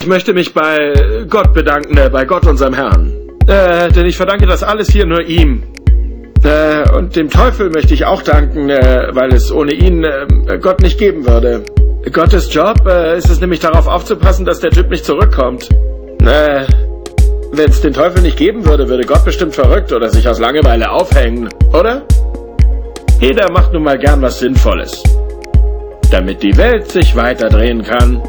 Ich möchte mich bei Gott bedanken, äh, bei Gott, unserem Herrn. Äh, denn ich verdanke das alles hier nur ihm. Äh, und dem Teufel möchte ich auch danken, äh, weil es ohne ihn äh, Gott nicht geben würde. Gottes Job äh, ist es nämlich darauf aufzupassen, dass der Typ nicht zurückkommt. Äh, Wenn es den Teufel nicht geben würde, würde Gott bestimmt verrückt oder sich aus Langeweile aufhängen, oder? Jeder macht nun mal gern was Sinnvolles. Damit die Welt sich weiterdrehen kann.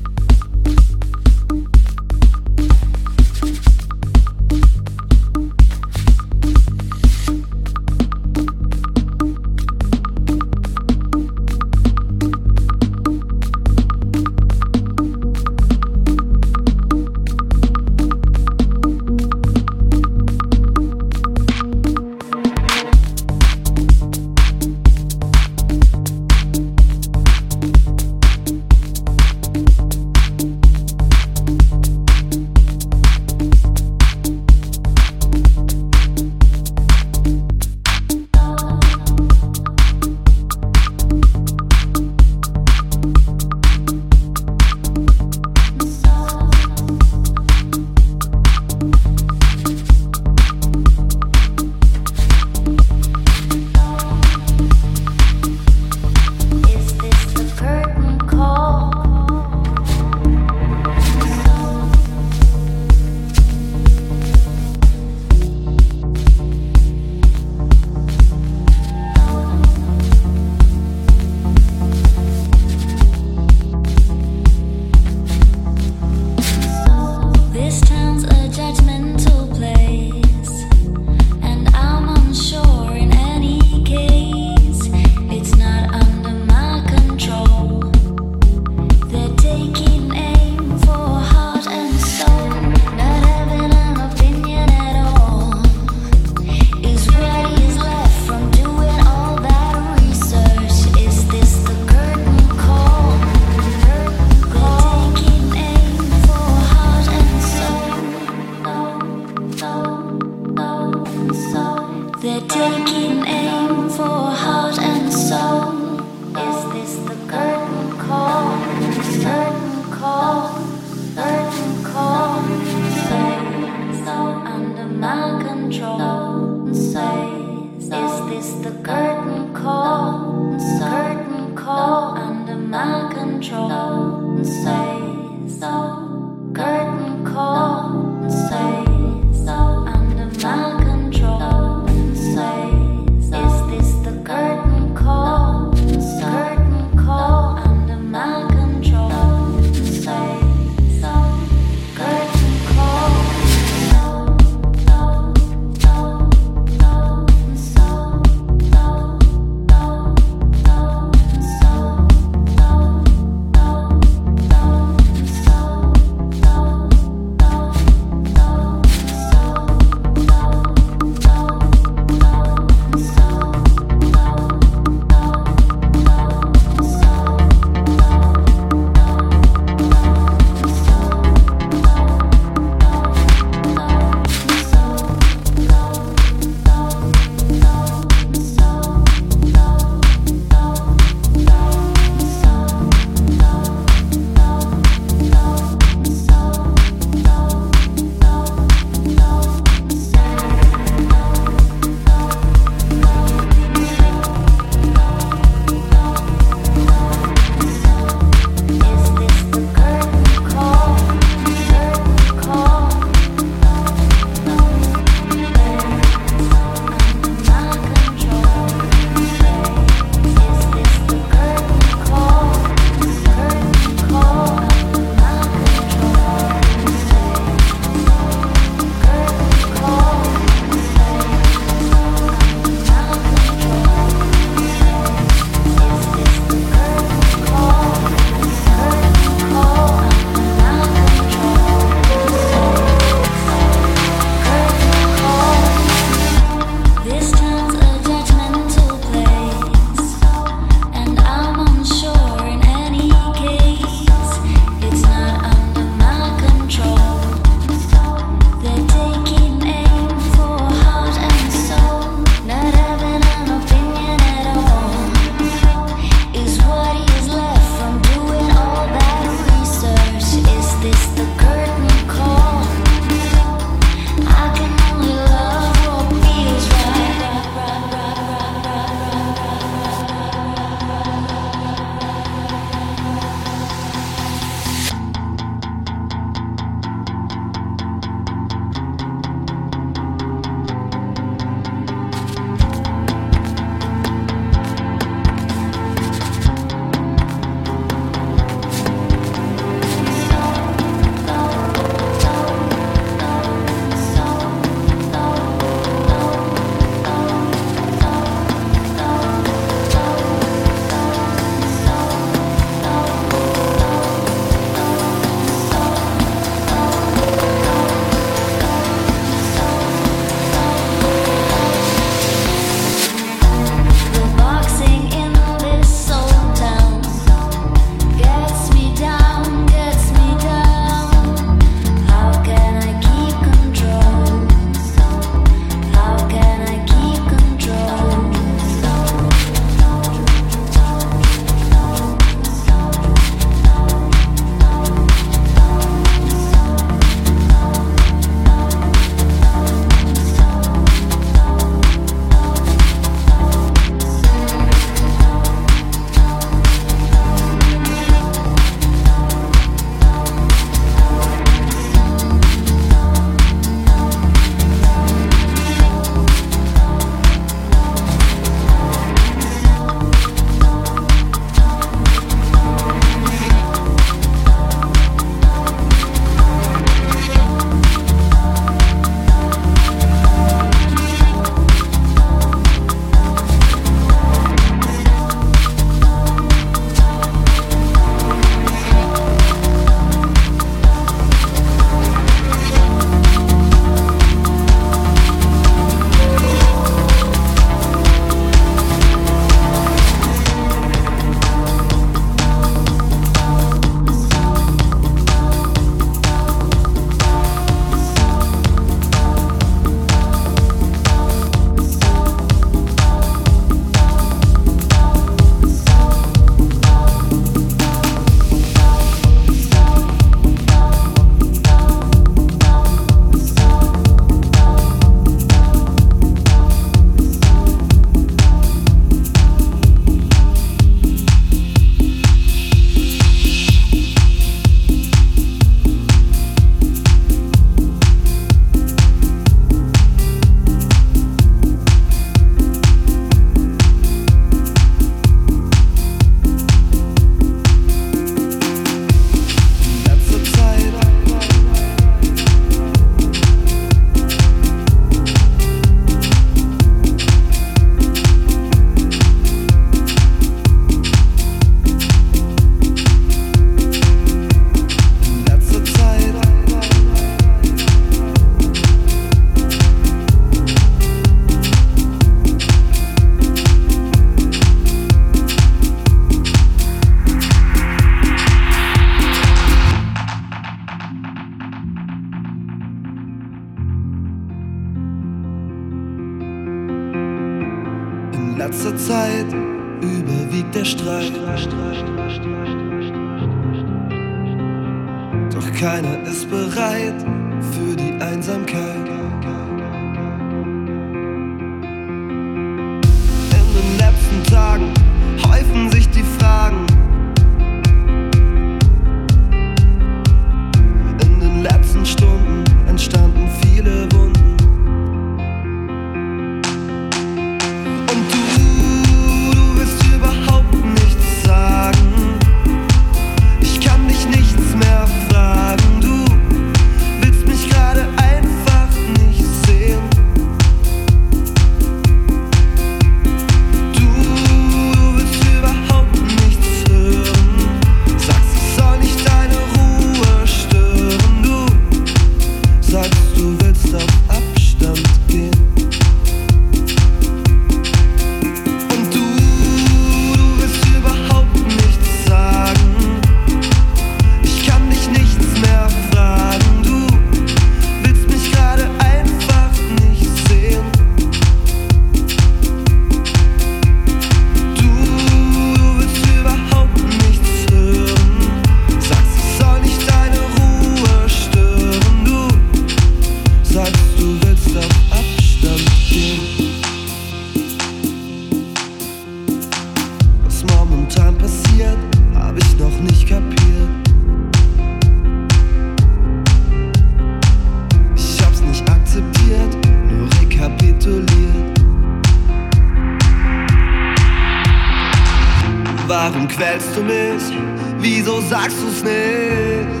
Warum quälst du mich? Wieso sagst du's nicht?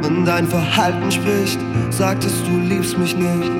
Wenn dein Verhalten spricht, sagtest du liebst mich nicht.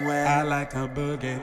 Well, I like a boogie.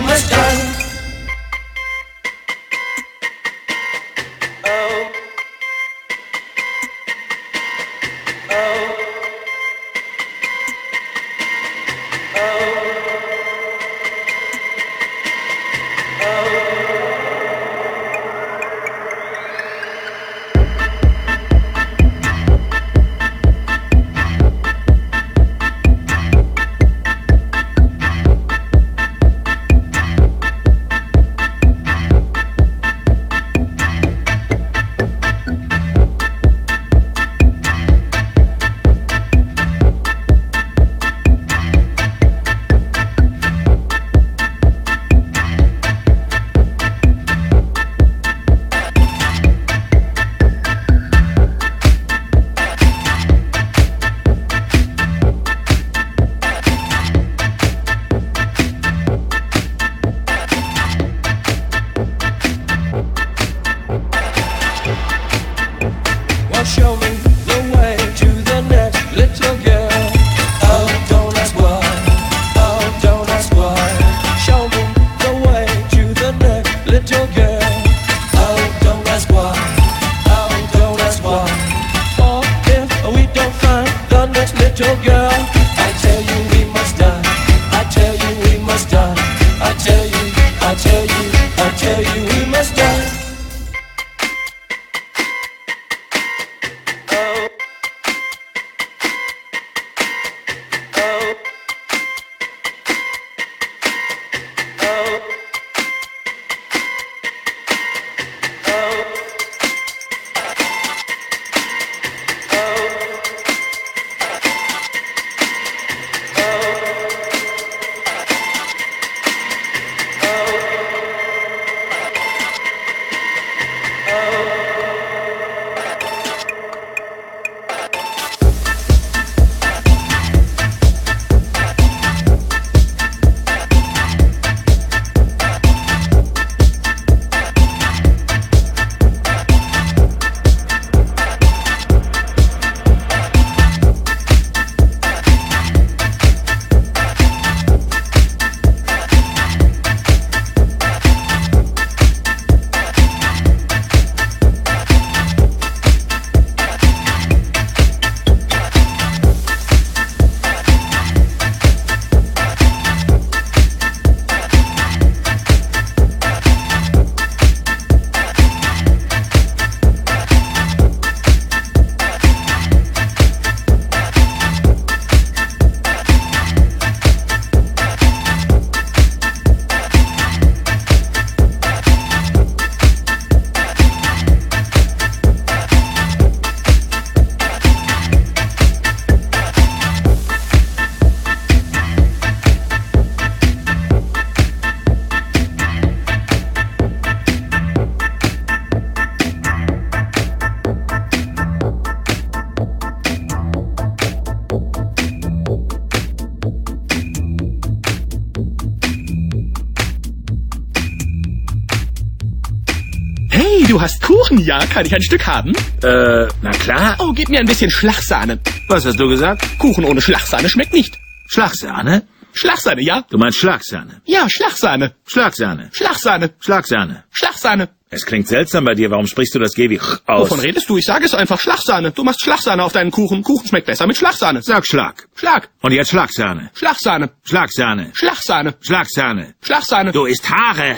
ja? Kann ich ein Stück haben? Äh, na klar. Oh, gib mir ein bisschen Schlagsahne. Was hast du gesagt? Kuchen ohne Schlagsahne schmeckt nicht. Schlagsahne? Schlagsahne, ja? Du meinst Schlagsahne. Ja, Schlagsahne. Schlagsahne. Schlagsahne. Schlagsahne. Schlagsahne. Es klingt seltsam bei dir. Warum sprichst du das G wie aus? Wovon redest du? Ich sage es einfach. Schlagsahne. Du machst Schlagsahne auf deinen Kuchen. Kuchen schmeckt besser mit Schlagsahne. Sag Schlag. Schlag. Und jetzt Schlagsahne. Schlagsahne. Schlagsahne. Schlagsahne. Schlagsahne. Schlagsahne. Du isst Haare.